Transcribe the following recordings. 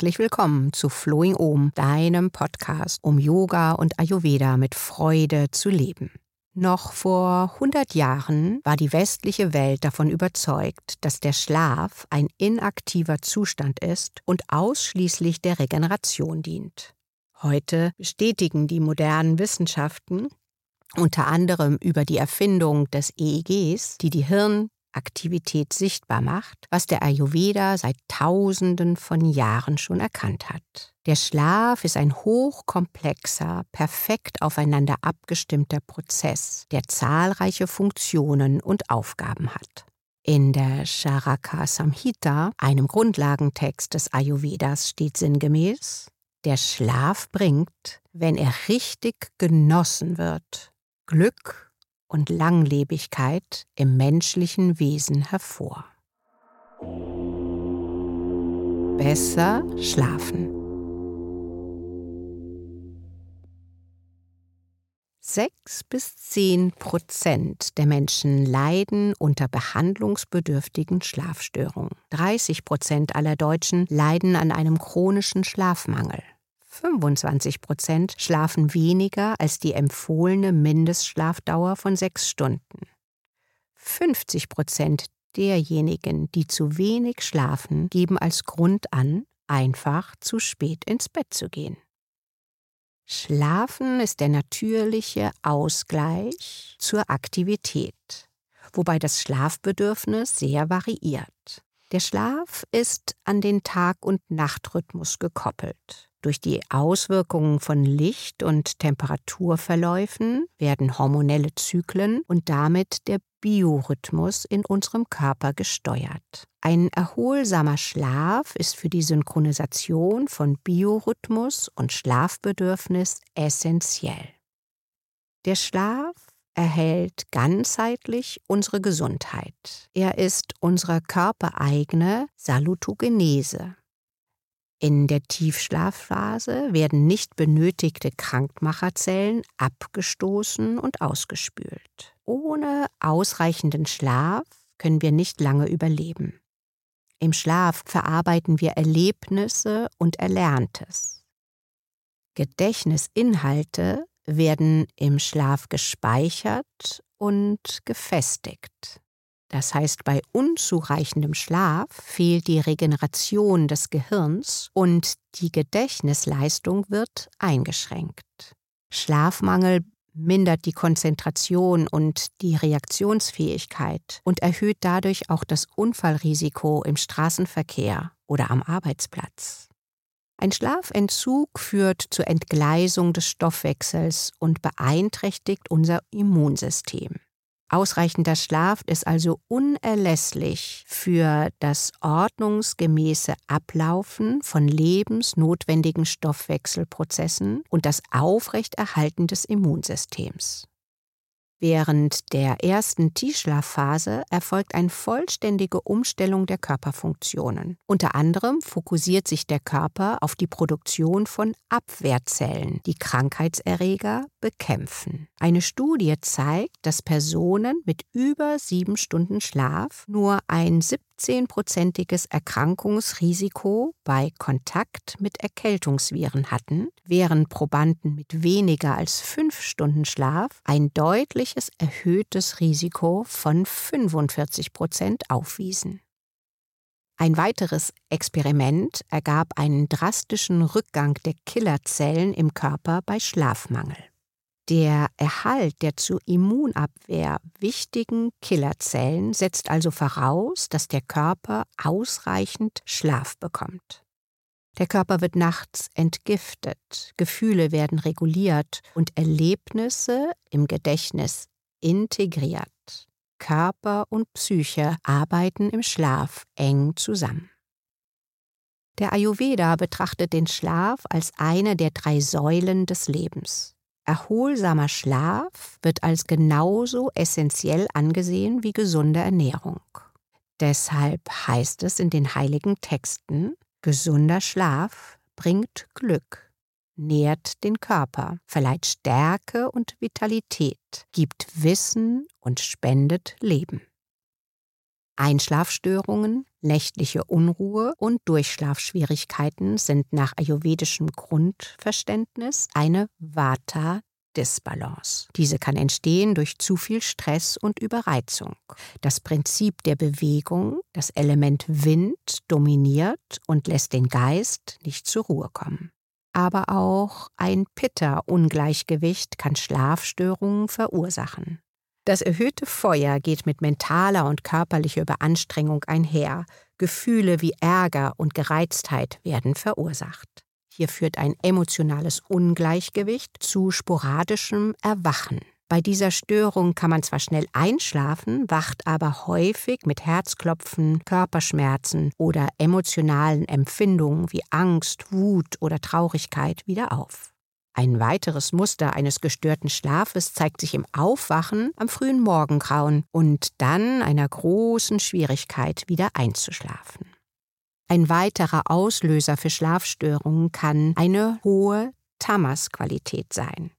Herzlich willkommen zu Flowing Om, deinem Podcast, um Yoga und Ayurveda mit Freude zu leben. Noch vor 100 Jahren war die westliche Welt davon überzeugt, dass der Schlaf ein inaktiver Zustand ist und ausschließlich der Regeneration dient. Heute bestätigen die modernen Wissenschaften, unter anderem über die Erfindung des EEGs, die die Hirnaktivität sichtbar macht, was der Ayurveda seit Tausenden von Jahren schon erkannt hat. Der Schlaf ist ein hochkomplexer, perfekt aufeinander abgestimmter Prozess, der zahlreiche Funktionen und Aufgaben hat. In der Charaka Samhita, einem Grundlagentext des Ayurvedas, steht sinngemäß, der Schlaf bringt, wenn er richtig genossen wird, Glück und Langlebigkeit im menschlichen Wesen hervor. Besser schlafen. Sechs bis zehn Prozent der Menschen leiden unter behandlungsbedürftigen Schlafstörungen. 30 Prozent aller Deutschen leiden an einem chronischen Schlafmangel. 25 Prozent schlafen weniger als die empfohlene Mindestschlafdauer von sechs Stunden. 50 Prozent derjenigen, die zu wenig schlafen, geben als Grund an, einfach zu spät ins Bett zu gehen. Schlafen ist der natürliche Ausgleich zur Aktivität, wobei das Schlafbedürfnis sehr variiert. Der Schlaf ist an den Tag- und Nachtrhythmus gekoppelt. Durch die Auswirkungen von Licht- und Temperaturverläufen werden hormonelle Zyklen und damit der Biorhythmus in unserem Körper gesteuert. Ein erholsamer Schlaf ist für die Synchronisation von Biorhythmus und Schlafbedürfnis essentiell. Der Schlaf erhält ganzheitlich unsere Gesundheit. Er ist unsere körpereigene Salutogenese. In der Tiefschlafphase werden nicht benötigte Krankmacherzellen abgestoßen und ausgespült. Ohne ausreichenden Schlaf können wir nicht lange überleben. Im Schlaf verarbeiten wir Erlebnisse und Erlerntes. Gedächtnisinhalte werden im Schlaf gespeichert und gefestigt. Das heißt, bei unzureichendem Schlaf fehlt die Regeneration des Gehirns und die Gedächtnisleistung wird eingeschränkt. Schlafmangel mindert die Konzentration und die Reaktionsfähigkeit und erhöht dadurch auch das Unfallrisiko im Straßenverkehr oder am Arbeitsplatz. Ein Schlafentzug führt zur Entgleisung des Stoffwechsels und beeinträchtigt unser Immunsystem. Ausreichender Schlaf ist also unerlässlich für das ordnungsgemäße Ablaufen von lebensnotwendigen Stoffwechselprozessen und das Aufrechterhalten des Immunsystems. Während der ersten Tiefschlafphase erfolgt eine vollständige Umstellung der Körperfunktionen. Unter anderem fokussiert sich der Körper auf die Produktion von Abwehrzellen, die Krankheitserreger bekämpfen. Eine Studie zeigt, dass Personen mit über sieben Stunden Schlaf nur ein 17-prozentiges Erkrankungsrisiko bei Kontakt mit Erkältungsviren hatten, während Probanden mit weniger als fünf Stunden Schlaf ein deutliches erhöhtes Risiko von 45 Prozent aufwiesen. Ein weiteres Experiment ergab einen drastischen Rückgang der Killerzellen im Körper bei Schlafmangel. Der Erhalt der zur Immunabwehr wichtigen Killerzellen setzt also voraus, dass der Körper ausreichend Schlaf bekommt. Der Körper wird nachts entgiftet, Gefühle werden reguliert und Erlebnisse im Gedächtnis integriert. Körper und Psyche arbeiten im Schlaf eng zusammen. Der Ayurveda betrachtet den Schlaf als eine der drei Säulen des Lebens. Erholsamer Schlaf wird als genauso essentiell angesehen wie gesunde Ernährung. Deshalb heißt es in den heiligen Texten, gesunder Schlaf bringt Glück, nährt den Körper, verleiht Stärke und Vitalität, gibt Wissen und spendet Leben. Einschlafstörungen, nächtliche Unruhe und Durchschlafschwierigkeiten sind nach ayurvedischem Grundverständnis eine Vata Disbalance. Diese kann entstehen durch zu viel Stress und Überreizung. Das Prinzip der Bewegung, das Element Wind, dominiert und lässt den Geist nicht zur Ruhe kommen. Aber auch ein Pitta-Ungleichgewicht kann Schlafstörungen verursachen. Das erhöhte Feuer geht mit mentaler und körperlicher Überanstrengung einher. Gefühle wie Ärger und Gereiztheit werden verursacht. Hier führt ein emotionales Ungleichgewicht zu sporadischem Erwachen. Bei dieser Störung kann man zwar schnell einschlafen, wacht aber häufig mit Herzklopfen, Körperschmerzen oder emotionalen Empfindungen wie Angst, Wut oder Traurigkeit wieder auf. Ein weiteres Muster eines gestörten Schlafes zeigt sich im Aufwachen am frühen Morgengrauen und dann einer großen Schwierigkeit, wieder einzuschlafen. Ein weiterer Auslöser für Schlafstörungen kann eine hohe Tamas-Qualität sein.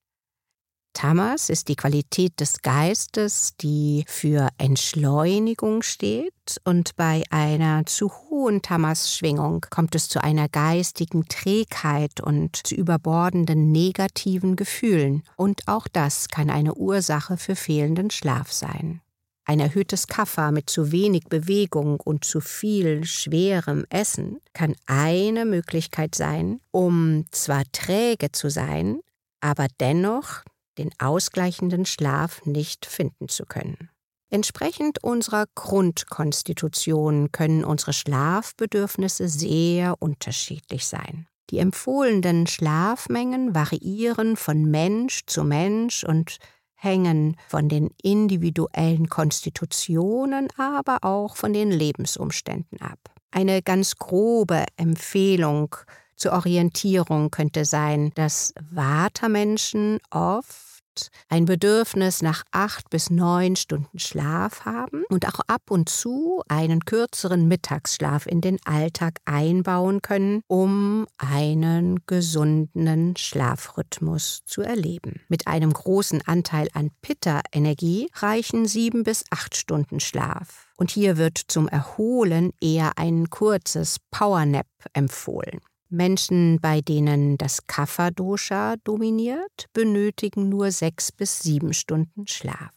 Tamas ist die Qualität des Geistes, die für Entschleunigung steht, und bei einer zu hohen Tamas-Schwingung kommt es zu einer geistigen Trägheit und zu überbordenden negativen Gefühlen, und auch das kann eine Ursache für fehlenden Schlaf sein. Ein erhöhtes Kaffer mit zu wenig Bewegung und zu viel schwerem Essen kann eine Möglichkeit sein, um zwar träge zu sein, aber dennoch den ausgleichenden Schlaf nicht finden zu können. Entsprechend unserer Grundkonstitution können unsere Schlafbedürfnisse sehr unterschiedlich sein. Die empfohlenen Schlafmengen variieren von Mensch zu Mensch und hängen von den individuellen Konstitutionen, aber auch von den Lebensumständen ab. Eine ganz grobe Empfehlung zur Orientierung könnte sein, dass Watermenschen oft ein Bedürfnis nach acht bis neun Stunden Schlaf haben und auch ab und zu einen kürzeren Mittagsschlaf in den Alltag einbauen können, um einen gesunden Schlafrhythmus zu erleben. Mit einem großen Anteil an Pitta-Energie reichen sieben bis acht Stunden Schlaf. Und hier wird zum Erholen eher ein kurzes Powernap empfohlen. Menschen, bei denen das Kapha-Dosha dominiert, benötigen nur sechs bis sieben Stunden Schlaf.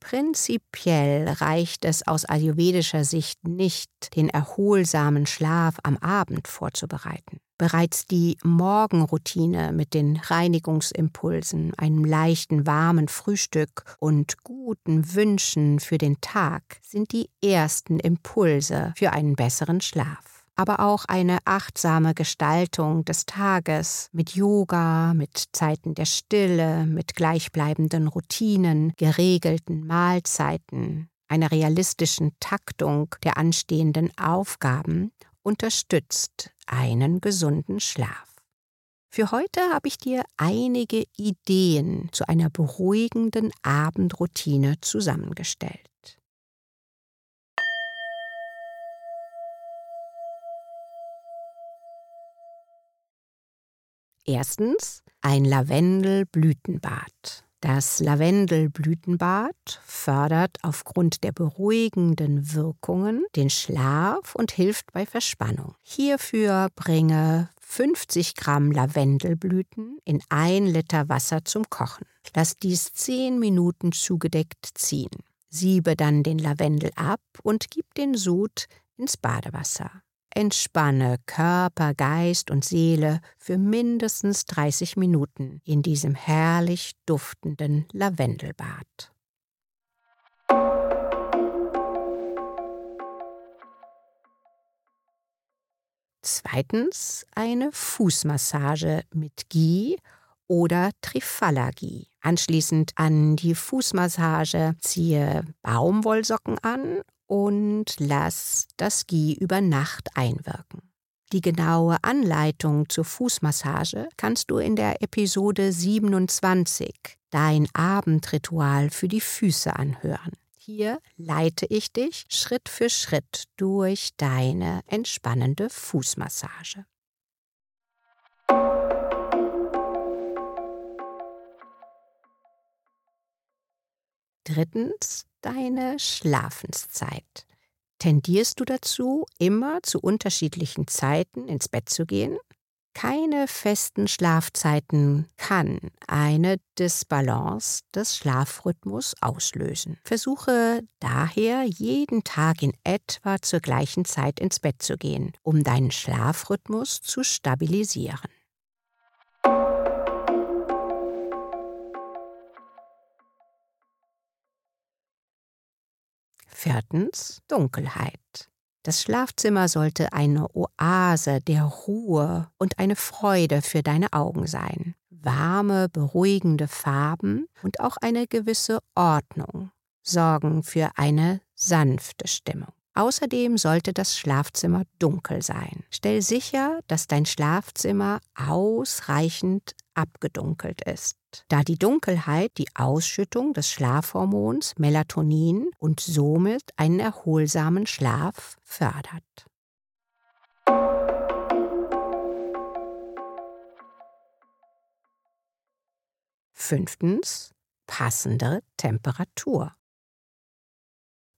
Prinzipiell reicht es aus ayurvedischer Sicht nicht, den erholsamen Schlaf am Abend vorzubereiten. Bereits die Morgenroutine mit den Reinigungsimpulsen, einem leichten warmen Frühstück und guten Wünschen für den Tag sind die ersten Impulse für einen besseren Schlaf aber auch eine achtsame Gestaltung des Tages mit Yoga, mit Zeiten der Stille, mit gleichbleibenden Routinen, geregelten Mahlzeiten, einer realistischen Taktung der anstehenden Aufgaben unterstützt einen gesunden Schlaf. Für heute habe ich dir einige Ideen zu einer beruhigenden Abendroutine zusammengestellt. Erstens ein Lavendelblütenbad. Das Lavendelblütenbad fördert aufgrund der beruhigenden Wirkungen den Schlaf und hilft bei Verspannung. Hierfür bringe 50 Gramm Lavendelblüten in ein Liter Wasser zum Kochen. Lass dies 10 Minuten zugedeckt ziehen. Siebe dann den Lavendel ab und gib den Sud ins Badewasser. Entspanne Körper, Geist und Seele für mindestens 30 Minuten in diesem herrlich duftenden Lavendelbad. Zweitens eine Fußmassage mit Ghee oder Trifala-Ghee. Anschließend an die Fußmassage ziehe Baumwollsocken an und lass das Ghee über Nacht einwirken. Die genaue Anleitung zur Fußmassage kannst du in der Episode 27 Dein Abendritual für die Füße anhören. Hier leite ich dich Schritt für Schritt durch deine entspannende Fußmassage. Drittens, deine Schlafenszeit. Tendierst du dazu, immer zu unterschiedlichen Zeiten ins Bett zu gehen? Keine festen Schlafzeiten kann eine Disbalance des Schlafrhythmus auslösen. Versuche daher jeden Tag in etwa zur gleichen Zeit ins Bett zu gehen, um deinen Schlafrhythmus zu stabilisieren. Viertens Dunkelheit. Das Schlafzimmer sollte eine Oase der Ruhe und eine Freude für deine Augen sein. Warme, beruhigende Farben und auch eine gewisse Ordnung sorgen für eine sanfte Stimmung. Außerdem sollte das Schlafzimmer dunkel sein. Stell sicher, dass dein Schlafzimmer ausreichend abgedunkelt ist, da die Dunkelheit die Ausschüttung des Schlafhormons Melatonin und somit einen erholsamen Schlaf fördert. Fünftens passende Temperatur.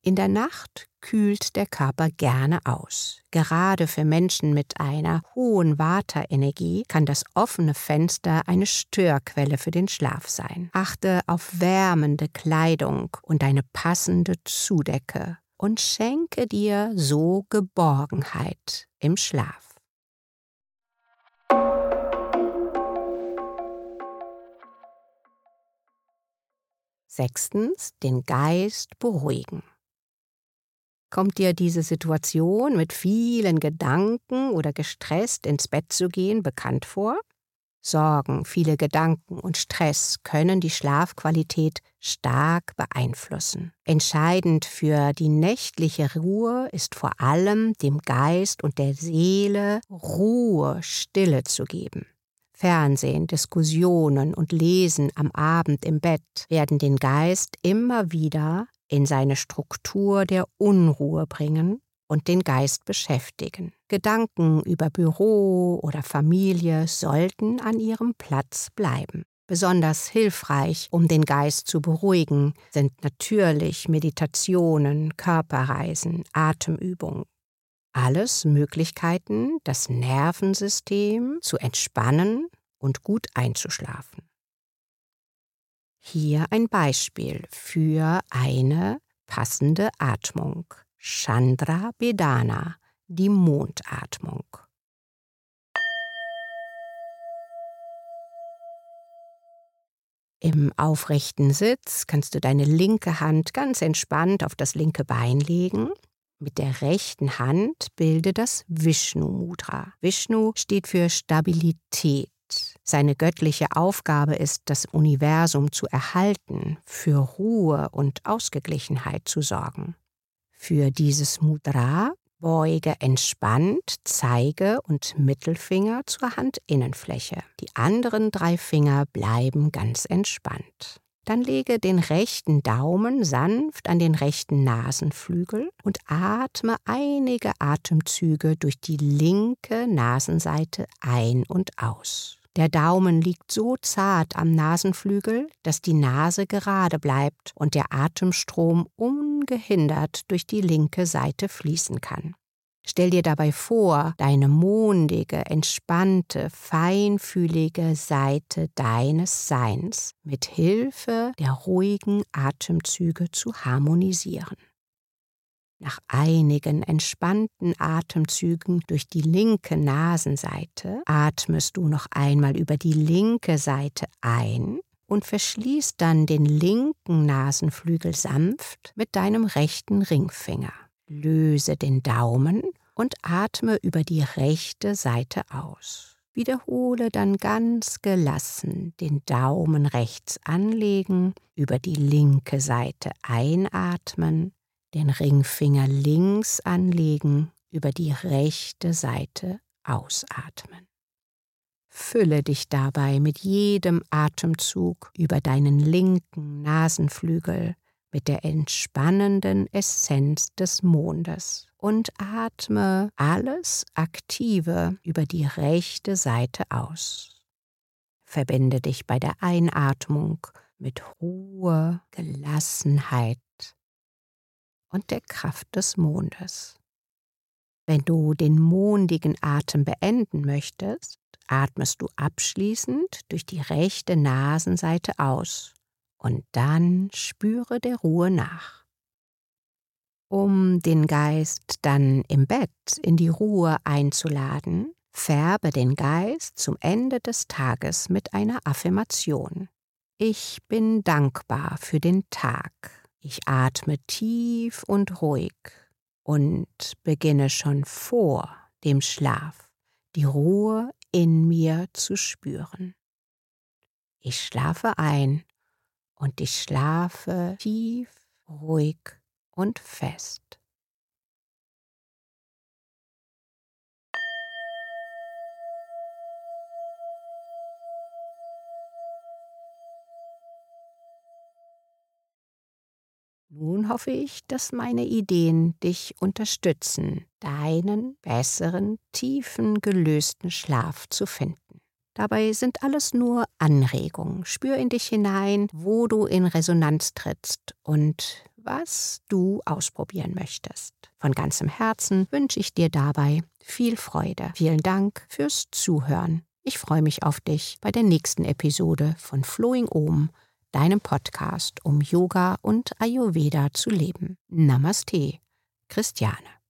In der Nacht kühlt der Körper gerne aus. Gerade für Menschen mit einer hohen Vata-Energie kann das offene Fenster eine Störquelle für den Schlaf sein. Achte auf wärmende Kleidung und eine passende Zudecke und schenke dir so Geborgenheit im Schlaf. Sechstens, den Geist beruhigen. Kommt dir diese Situation mit vielen Gedanken oder gestresst ins Bett zu gehen bekannt vor? Sorgen, viele Gedanken und Stress können die Schlafqualität stark beeinflussen. Entscheidend für die nächtliche Ruhe ist vor allem dem Geist und der Seele Ruhe, Stille zu geben. Fernsehen, Diskussionen und Lesen am Abend im Bett werden den Geist immer wieder in seine Struktur der Unruhe bringen und den Geist beschäftigen. Gedanken über Büro oder Familie sollten an ihrem Platz bleiben. Besonders hilfreich, um den Geist zu beruhigen, sind natürlich Meditationen, Körperreisen, Atemübungen. Alles Möglichkeiten, das Nervensystem zu entspannen und gut einzuschlafen. Hier ein Beispiel für eine passende Atmung. Chandra Bedana, die Mondatmung. Im aufrechten Sitz kannst du deine linke Hand ganz entspannt auf das linke Bein legen. Mit der rechten Hand bilde das Vishnu Mudra. Vishnu steht für Stabilität, seine göttliche Aufgabe ist, das Universum zu erhalten, für Ruhe und Ausgeglichenheit zu sorgen. Für dieses Mudra beuge entspannt Zeige und Mittelfinger zur Handinnenfläche. Die anderen drei Finger bleiben ganz entspannt. Dann lege den rechten Daumen sanft an den rechten Nasenflügel und atme einige Atemzüge durch die linke Nasenseite ein und aus. Der Daumen liegt so zart am Nasenflügel, dass die Nase gerade bleibt und der Atemstrom ungehindert durch die linke Seite fließen kann. Stell dir dabei vor, deine mondige, entspannte, feinfühlige Seite deines Seins mit Hilfe der ruhigen Atemzüge zu harmonisieren. Nach einigen entspannten Atemzügen durch die linke Nasenseite atmest du noch einmal über die linke Seite ein und verschließt dann den linken Nasenflügel sanft mit deinem rechten Ringfinger. Löse den Daumen und atme über die rechte Seite aus. Wiederhole dann ganz gelassen den Daumen rechts anlegen, über die linke Seite einatmen den Ringfinger links anlegen, über die rechte Seite ausatmen. Fülle dich dabei mit jedem Atemzug über deinen linken Nasenflügel mit der entspannenden Essenz des Mondes und atme alles Aktive über die rechte Seite aus. Verbinde dich bei der Einatmung mit Ruhe, Gelassenheit und der Kraft des Mondes. Wenn du den mondigen Atem beenden möchtest, atmest du abschließend durch die rechte Nasenseite aus und dann spüre der Ruhe nach. Um den Geist dann im Bett in die Ruhe einzuladen, färbe den Geist zum Ende des Tages mit einer Affirmation. Ich bin dankbar für den Tag. Ich atme tief und ruhig und beginne schon vor dem Schlaf die Ruhe in mir zu spüren. Ich schlafe ein und ich schlafe tief, ruhig und fest. Nun hoffe ich, dass meine Ideen dich unterstützen, deinen besseren, tiefen, gelösten Schlaf zu finden. Dabei sind alles nur Anregungen. Spür in dich hinein, wo du in Resonanz trittst und was du ausprobieren möchtest. Von ganzem Herzen wünsche ich dir dabei viel Freude. Vielen Dank fürs Zuhören. Ich freue mich auf dich bei der nächsten Episode von Flowing Om deinem Podcast, um Yoga und Ayurveda zu leben. Namaste, Christiane.